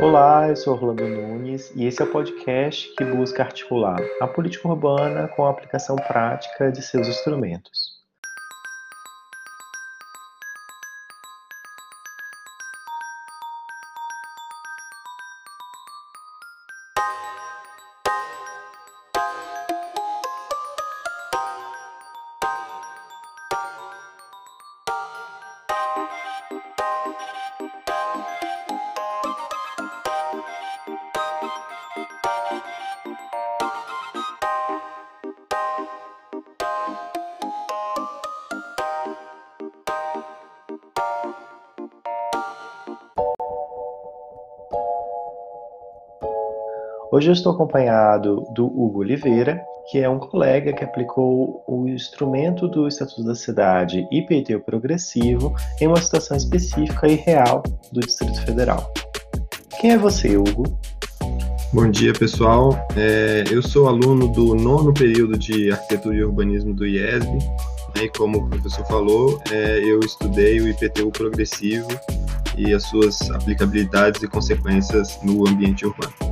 Olá, eu sou Orlando Nunes e esse é o podcast que busca articular a política urbana com a aplicação prática de seus instrumentos. Hoje eu estou acompanhado do Hugo Oliveira, que é um colega que aplicou o instrumento do Estatuto da Cidade IPTU progressivo em uma situação específica e real do Distrito Federal. Quem é você, Hugo? Bom dia, pessoal. É, eu sou aluno do nono período de Arquitetura e Urbanismo do IESB. Né, e como o professor falou, é, eu estudei o IPTU progressivo e as suas aplicabilidades e consequências no ambiente urbano.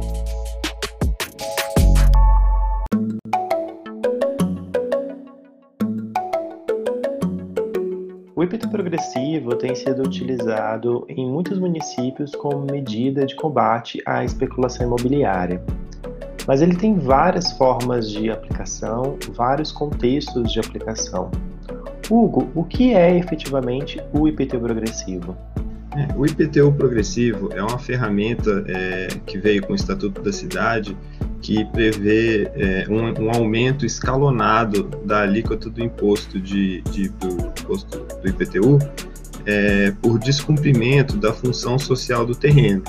Progressivo tem sido utilizado em muitos municípios como medida de combate à especulação imobiliária. Mas ele tem várias formas de aplicação, vários contextos de aplicação. Hugo, o que é efetivamente o IPTU progressivo? É, o IPTU progressivo é uma ferramenta é, que veio com o Estatuto da Cidade que prevê é, um, um, aumento escalonado da alíquota do imposto de, de do imposto do IPTU é, por descumprimento da função social do terreno.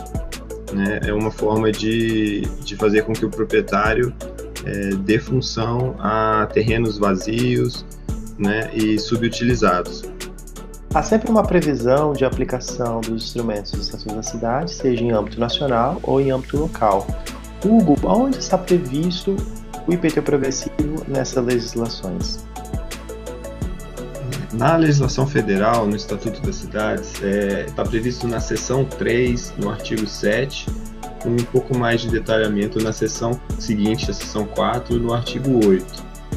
Né? É uma forma de, de fazer com que o proprietário é, dê função a terrenos vazios né, e subutilizados. Há sempre uma previsão de aplicação dos instrumentos do Estatuto da Cidade, seja em âmbito nacional ou em âmbito local, Hugo, onde está previsto o IPT progressivo nessas legislações? Na legislação federal, no Estatuto das Cidades, está é, tá previsto na seção 3, no artigo 7, com um pouco mais de detalhamento na seção seguinte, a seção 4, no artigo 8.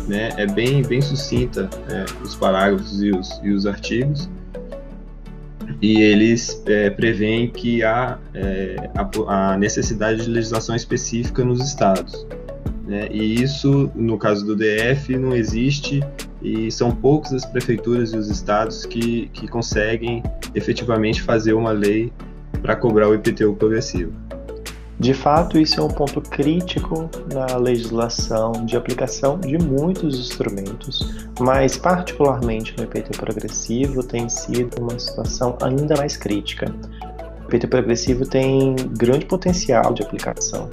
Né? É bem, bem sucinta é, os parágrafos e os, e os artigos, e eles é, preveem que há é, a, a, necessidade de legislação específica nos estados. Né? E isso, no caso do DF, não existe e são poucas as prefeituras e os estados que, que conseguem efetivamente fazer uma lei para cobrar o IPTU progressivo. De fato, isso é um ponto crítico na legislação de aplicação de muitos instrumentos, mas particularmente no IPT progressivo tem sido uma situação ainda mais crítica. O IPT progressivo tem grande potencial de aplicação.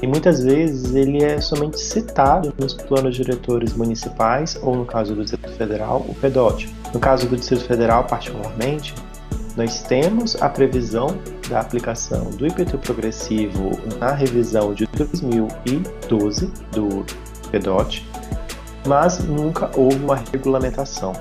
E muitas vezes ele é somente citado nos planos diretores municipais, ou no caso do Distrito Federal, o PEDOT. No caso do Distrito Federal, particularmente, nós temos a previsão da aplicação do IPTU progressivo na revisão de 2012 do PEDOT, mas nunca houve uma regulamentação.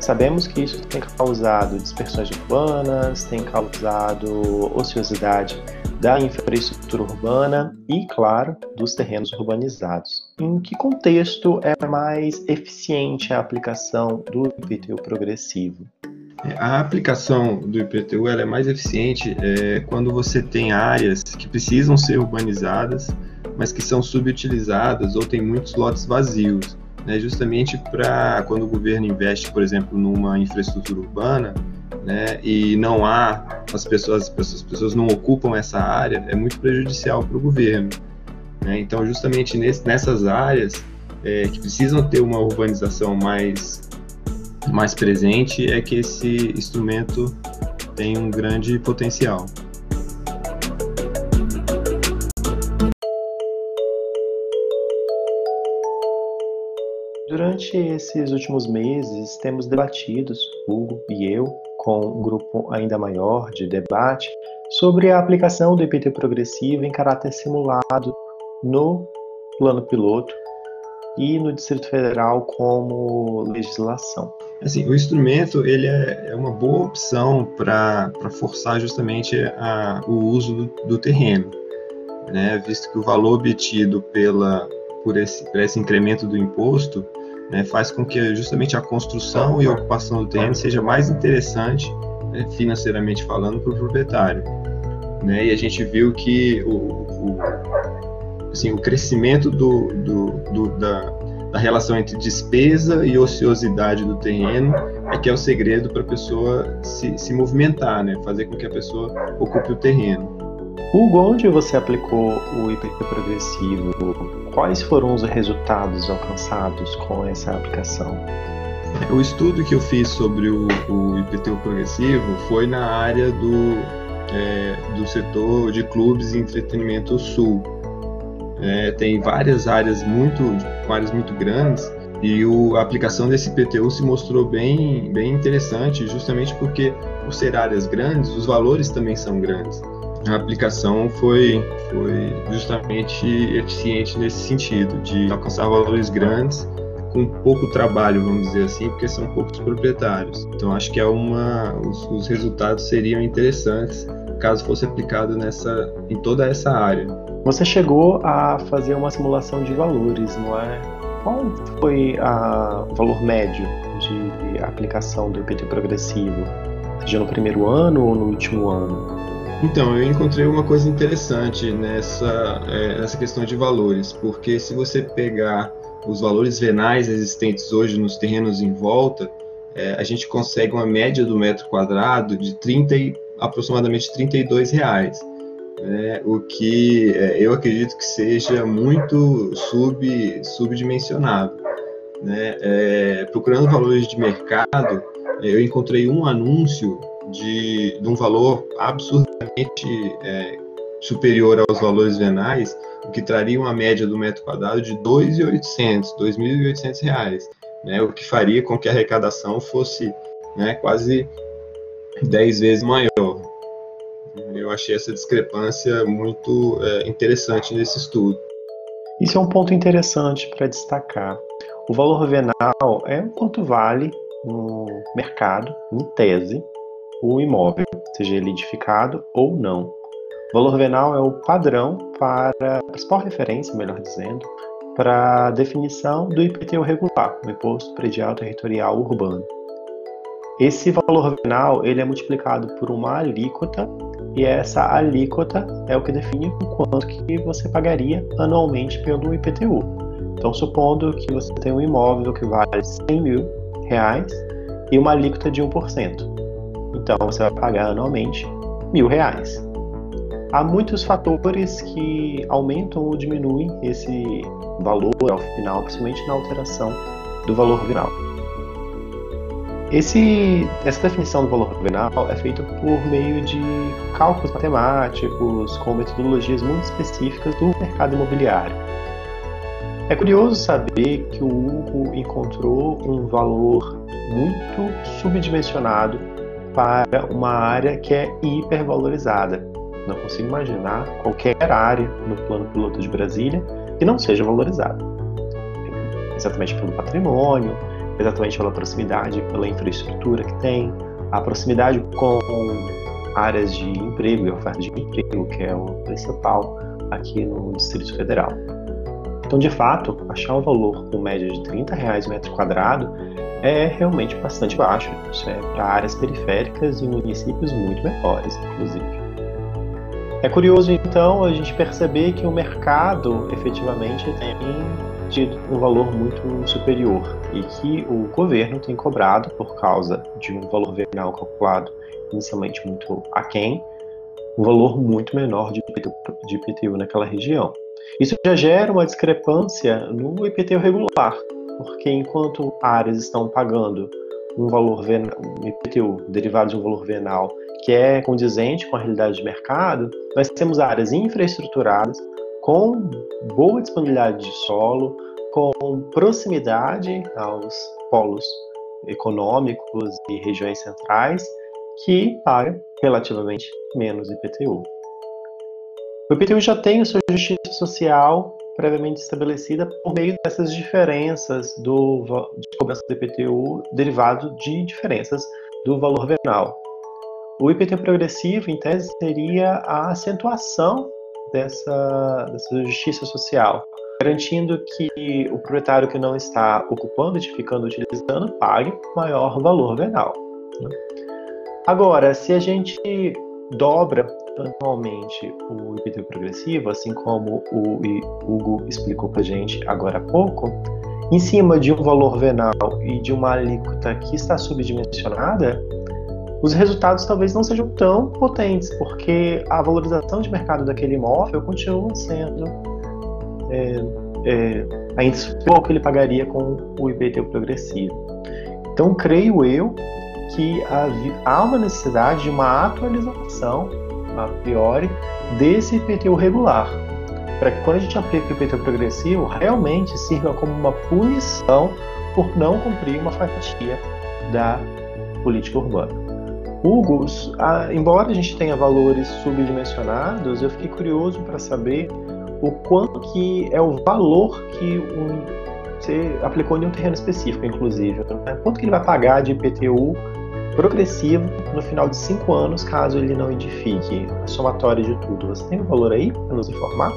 Sabemos que isso tem causado dispersões urbanas, tem causado ociosidade da infraestrutura urbana e, claro, dos terrenos urbanizados. Em que contexto é mais eficiente a aplicação do IPTU progressivo? A aplicação do IPTU é mais eficiente é, quando você tem áreas que precisam ser urbanizadas, mas que são subutilizadas ou tem muitos lotes vazios. Né, justamente para quando o governo investe, por exemplo, numa infraestrutura urbana, né, e não há as pessoas, as pessoas, as pessoas não ocupam essa área, é muito prejudicial para o governo. Né? Então, justamente nesse, nessas áreas é, que precisam ter uma urbanização mais mais presente é que esse instrumento tem um grande potencial. Durante esses últimos meses, temos debatido, Hugo e eu, com um grupo ainda maior de debate, sobre a aplicação do IPT progressivo em caráter simulado no plano piloto e no Distrito Federal como legislação? Assim, o instrumento ele é, é uma boa opção para forçar justamente a, o uso do, do terreno, né? visto que o valor obtido pela, por, esse, por esse incremento do imposto né, faz com que justamente a construção e a ocupação do terreno seja mais interessante, né, financeiramente falando, para o proprietário. Né? E a gente viu que o, o, assim, o crescimento do, do, do da, da relação entre despesa e ociosidade do terreno é que é o segredo para a pessoa se, se movimentar, né? fazer com que a pessoa ocupe o terreno. Hugo, onde você aplicou o IPT progressivo? Quais foram os resultados alcançados com essa aplicação? O estudo que eu fiz sobre o, o IPTU progressivo foi na área do, é, do setor de clubes e entretenimento sul. É, tem várias áreas muito, áreas muito grandes e o, a aplicação desse IPTU se mostrou bem, bem interessante, justamente porque, por ser áreas grandes, os valores também são grandes. A aplicação foi, foi justamente eficiente nesse sentido, de alcançar valores grandes com pouco trabalho, vamos dizer assim, porque são poucos proprietários. Então acho que é uma, os, os resultados seriam interessantes caso fosse aplicado nessa, em toda essa área. Você chegou a fazer uma simulação de valores, não é? Qual foi o valor médio de aplicação do IPT progressivo? Seja no primeiro ano ou no último ano? Então, eu encontrei uma coisa interessante nessa, é, nessa questão de valores, porque se você pegar os valores venais existentes hoje nos terrenos em volta, é, a gente consegue uma média do metro quadrado de 30 e, aproximadamente 32 reais, né, o que é, eu acredito que seja muito sub, subdimensionado. Né? É, procurando valores de mercado, eu encontrei um anúncio de, de um valor absurdamente é, superior aos valores venais, o que traria uma média do metro quadrado de R$ 2.800, R$ 2.800, né, o que faria com que a arrecadação fosse né, quase 10 vezes maior. Eu achei essa discrepância muito é, interessante nesse estudo. Isso é um ponto interessante para destacar. O valor venal é quanto vale no mercado, em tese, o imóvel, seja ele edificado ou não. O valor venal é o padrão para a principal referência, melhor dizendo, para a definição do IPTU regular, o Imposto Predial Territorial Urbano. Esse valor venal ele é multiplicado por uma alíquota e essa alíquota é o que define o quanto que você pagaria anualmente pelo IPTU. Então, supondo que você tem um imóvel que vale 100 mil reais e uma alíquota de 1%. Então você vai pagar anualmente mil reais. Há muitos fatores que aumentam ou diminuem esse valor ao final, principalmente na alteração do valor venal. Esse, essa definição do valor venal é feita por meio de cálculos matemáticos com metodologias muito específicas do mercado imobiliário. É curioso saber que o Hugo encontrou um valor muito subdimensionado para uma área que é hipervalorizada. Não consigo imaginar qualquer área no plano piloto de Brasília que não seja valorizada. Exatamente pelo patrimônio, exatamente pela proximidade, pela infraestrutura que tem, a proximidade com áreas de emprego e oferta de emprego, que é o principal aqui no Distrito Federal. Então, de fato, achar um valor com média de 30 reais metro quadrado é realmente bastante baixo. Isso é para áreas periféricas e municípios muito menores, inclusive. É curioso, então, a gente perceber que o mercado efetivamente tem tido um valor muito superior e que o governo tem cobrado por causa de um valor venal calculado inicialmente muito aquém, um valor muito menor de IPTU, de IPTU naquela região. Isso já gera uma discrepância no IPTU regular, porque enquanto áreas estão pagando um valor venal, um IPTU derivado de um valor venal que é condizente com a realidade de mercado, nós temos áreas infraestruturadas com boa disponibilidade de solo, com proximidade aos polos econômicos e regiões centrais que pagam relativamente menos IPTU. O IPTU já tem sua justiça social previamente estabelecida por meio dessas diferenças do, de cobrança do IPTU derivado de diferenças do valor venal. O IPT progressivo, em tese, seria a acentuação dessa, dessa justiça social, garantindo que o proprietário que não está ocupando, edificando, utilizando, pague maior valor venal. Né? Agora, se a gente dobra anualmente o IPTU progressivo, assim como o Hugo explicou para a gente agora há pouco, em cima de um valor venal e de uma alíquota que está subdimensionada, os resultados talvez não sejam tão potentes, porque a valorização de mercado daquele imóvel continua sendo é, é, ainda superior ao que ele pagaria com o IPTU progressivo. Então, creio eu que há uma necessidade de uma atualização, a priori, desse IPTU regular, para que quando a gente aplica o IPTU progressivo, realmente sirva como uma punição por não cumprir uma fatia da política urbana. Hugo, embora a gente tenha valores subdimensionados, eu fiquei curioso para saber o quanto que é o valor que um, você aplicou em um terreno específico, inclusive. Né? Quanto que ele vai pagar de IPTU progressivo no final de cinco anos, caso ele não edifique a somatória de tudo. Você tem um valor aí para nos informar?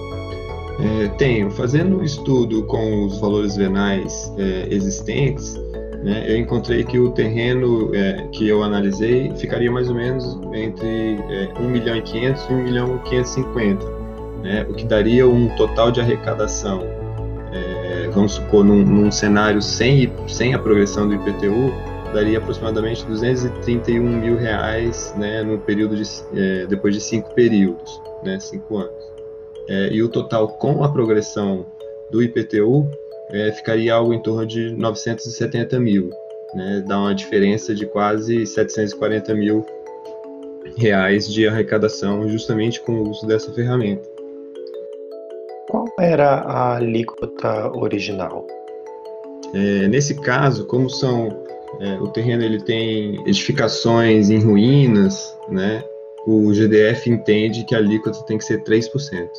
É, tenho. Fazendo um estudo com os valores venais é, existentes, né, eu encontrei que o terreno é, que eu analisei ficaria mais ou menos entre é, 1 milhão e 500 e 1 milhão e 550, né, o que daria um total de arrecadação, é, vamos supor, num, num, cenário sem, sem a progressão do IPTU, daria aproximadamente 231 mil reais né, no período de, é, depois de cinco períodos, né, cinco anos. É, e o total com a progressão do IPTU é, ficaria algo em torno de 970 mil, né? Dá uma diferença de quase 740 mil reais de arrecadação justamente com o uso dessa ferramenta. Qual era a alíquota original? É, nesse caso, como são é, o terreno ele tem edificações em ruínas, né? O GDF entende que a alíquota tem que ser 3%.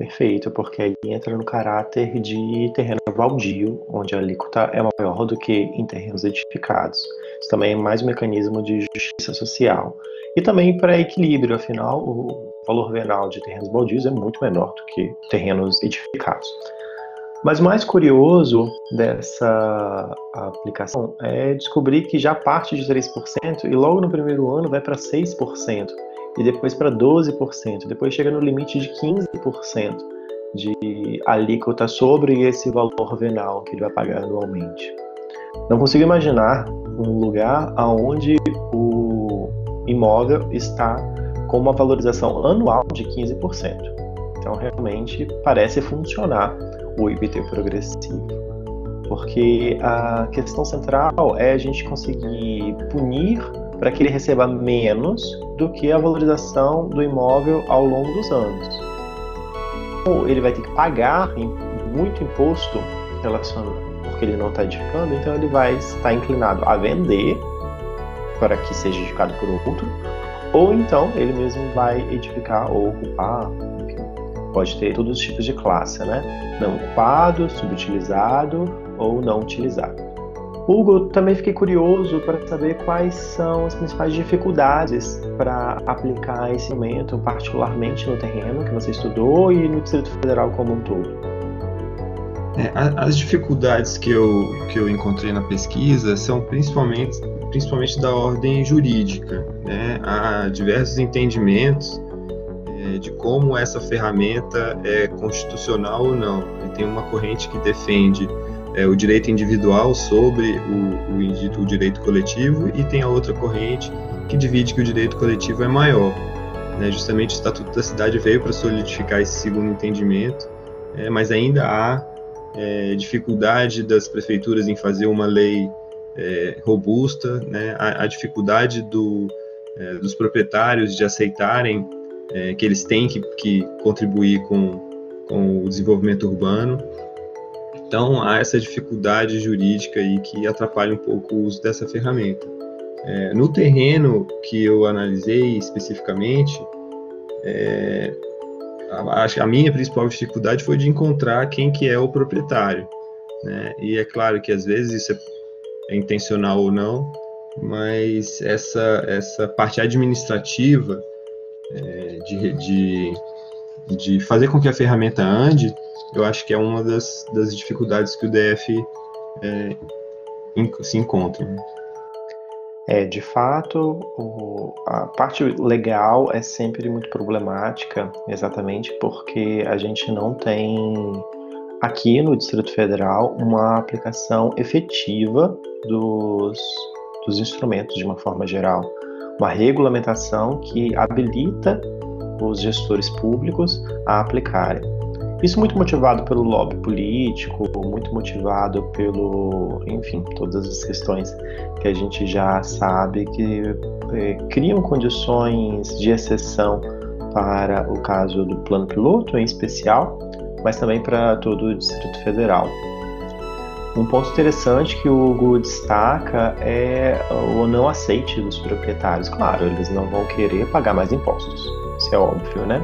Perfeito, porque aí entra no caráter de terreno baldio, onde a alíquota é maior do que em terrenos edificados. Isso também é mais um mecanismo de justiça social. E também para equilíbrio, afinal, o valor venal de terrenos baldios é muito menor do que terrenos edificados. Mas o mais curioso dessa aplicação é descobrir que já parte de 3% e logo no primeiro ano vai para 6% e depois para 12%, depois chega no limite de 15% de alíquota sobre esse valor venal que ele vai pagar anualmente. Não consigo imaginar um lugar onde o imóvel está com uma valorização anual de 15%. Então, realmente parece funcionar o IPT progressivo. Porque a questão central é a gente conseguir punir para que ele receba menos do que a valorização do imóvel ao longo dos anos. Ou ele vai ter que pagar muito imposto relacionado porque ele não está edificando, então ele vai estar inclinado a vender para que seja edificado por outro, ou então ele mesmo vai edificar ou ocupar, pode ter todos os tipos de classe, né? Não ocupado, subutilizado ou não utilizado. Hugo, também fiquei curioso para saber quais são as principais dificuldades para aplicar esse momento, particularmente no terreno que você estudou e no Distrito Federal como um todo. É, as dificuldades que eu, que eu encontrei na pesquisa são principalmente, principalmente da ordem jurídica. Né? Há diversos entendimentos é, de como essa ferramenta é constitucional ou não. Tem uma corrente que defende é, o direito individual sobre o, o, o, direito coletivo e tem a outra corrente que divide que o direito coletivo é maior. Né? Justamente o Estatuto da Cidade veio para solidificar esse segundo entendimento, é, mas ainda há é, dificuldade das prefeituras em fazer uma lei é, robusta, né? a, a dificuldade do, é, dos proprietários de aceitarem é, que eles têm que, que contribuir com, com o desenvolvimento urbano. Então há essa dificuldade jurídica aí que atrapalha um pouco o uso dessa ferramenta. É, no terreno que eu analisei especificamente, é, a, a minha principal dificuldade foi de encontrar quem que é o proprietário. Né? E é claro que às vezes isso é, é intencional ou não, mas essa, essa parte administrativa é, de, de, de fazer com que a ferramenta ande, eu acho que é uma das, das dificuldades que o DF é, se encontra. É, de fato, o, a parte legal é sempre muito problemática, exatamente porque a gente não tem aqui no Distrito Federal uma aplicação efetiva dos, dos instrumentos de uma forma geral. Uma regulamentação que habilita os gestores públicos a aplicarem. Isso muito motivado pelo lobby político, muito motivado pelo, enfim, todas as questões que a gente já sabe que eh, criam condições de exceção para o caso do plano piloto em especial, mas também para todo o Distrito Federal. Um ponto interessante que o Hugo destaca é o não aceite dos proprietários. Claro, eles não vão querer pagar mais impostos, isso é óbvio, né?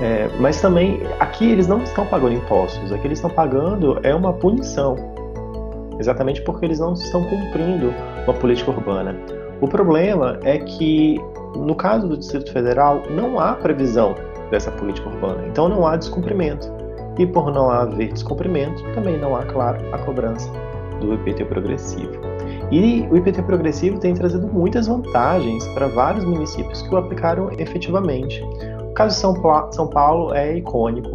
É, mas também aqui eles não estão pagando impostos, aqui eles estão pagando é uma punição, exatamente porque eles não estão cumprindo uma política urbana. O problema é que no caso do Distrito Federal não há previsão dessa política urbana, então não há descumprimento. E por não haver descumprimento, também não há, claro, a cobrança do IPT progressivo. E o IPT progressivo tem trazido muitas vantagens para vários municípios que o aplicaram efetivamente. O caso de São, pa São Paulo é icônico.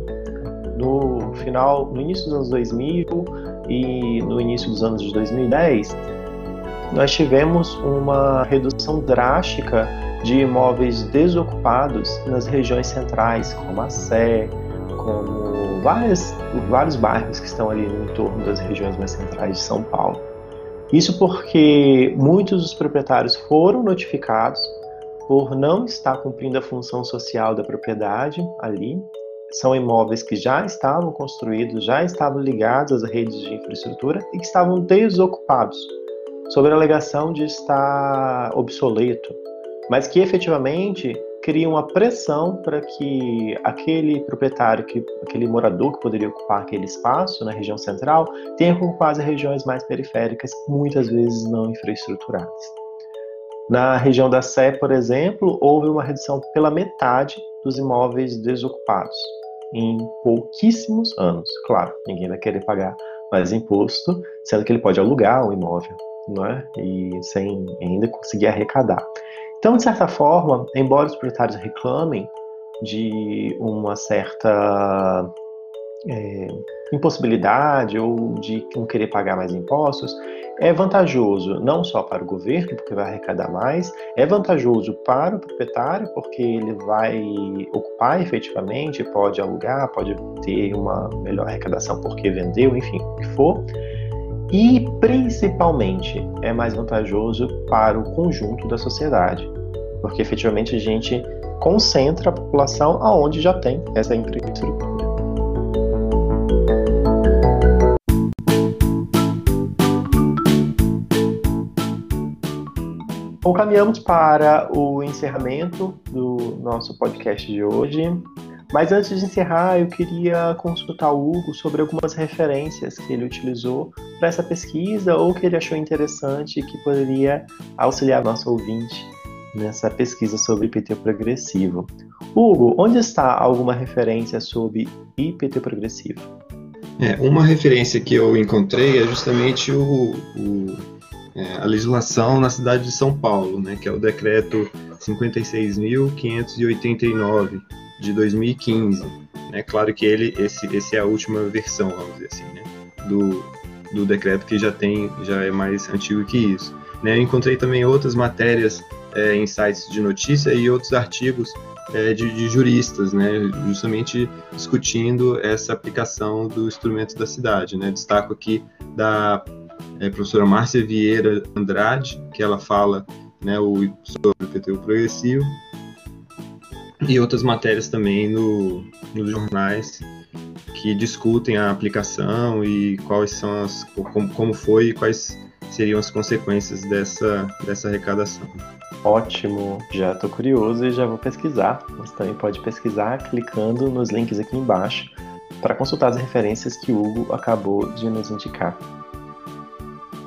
No final, no início dos anos 2000 e no início dos anos de 2010, nós tivemos uma redução drástica de imóveis desocupados nas regiões centrais, como a Sé, como várias, vários bairros que estão ali no entorno das regiões mais centrais de São Paulo. Isso porque muitos dos proprietários foram notificados por não estar cumprindo a função social da propriedade ali. São imóveis que já estavam construídos, já estavam ligados às redes de infraestrutura e que estavam desocupados, sob a alegação de estar obsoleto, mas que efetivamente cria uma pressão para que aquele proprietário, que, aquele morador que poderia ocupar aquele espaço na região central, tenha que ocupar as regiões mais periféricas, muitas vezes não infraestruturadas. Na região da Sé, por exemplo, houve uma redução pela metade dos imóveis desocupados em pouquíssimos anos. Claro, ninguém vai querer pagar mais imposto, sendo que ele pode alugar o imóvel, não é? E sem ainda conseguir arrecadar. Então, de certa forma, embora os proprietários reclamem de uma certa é, impossibilidade ou de não querer pagar mais impostos, é vantajoso não só para o governo, porque vai arrecadar mais, é vantajoso para o proprietário, porque ele vai ocupar efetivamente, pode alugar, pode ter uma melhor arrecadação porque vendeu, enfim, o que for. E principalmente é mais vantajoso para o conjunto da sociedade, porque efetivamente a gente concentra a população aonde já tem essa infraestrutura. Bom, caminhamos para o encerramento do nosso podcast de hoje. Mas antes de encerrar, eu queria consultar o Hugo sobre algumas referências que ele utilizou para essa pesquisa ou que ele achou interessante e que poderia auxiliar nosso ouvinte nessa pesquisa sobre IPT progressivo. Hugo, onde está alguma referência sobre IPT progressivo? É, uma referência que eu encontrei é justamente o, o é, a legislação na cidade de São Paulo, né, que é o decreto 56.589 de 2015. É claro que ele, esse, esse é a última versão, vamos dizer assim, né, do, do decreto que já tem, já é mais antigo que isso. Né, eu encontrei também outras matérias é, em sites de notícia e outros artigos é, de, de, juristas, né, justamente discutindo essa aplicação do instrumento da cidade. Né. Destaco aqui da é, professora Márcia Vieira Andrade, que ela fala né, o, sobre o PTU progressivo, e outras matérias também no, nos jornais que discutem a aplicação e quais são as como, como foi e quais seriam as consequências dessa, dessa arrecadação. Ótimo, já estou curioso e já vou pesquisar. Você também pode pesquisar clicando nos links aqui embaixo para consultar as referências que o Hugo acabou de nos indicar.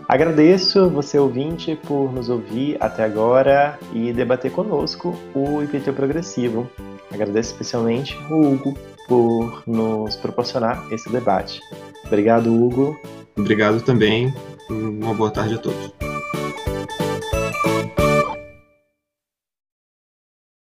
Agradeço você, ouvinte, por nos ouvir até agora e debater conosco o IPT progressivo. Agradeço especialmente o Hugo por nos proporcionar esse debate. Obrigado, Hugo. Obrigado também. Uma boa tarde a todos.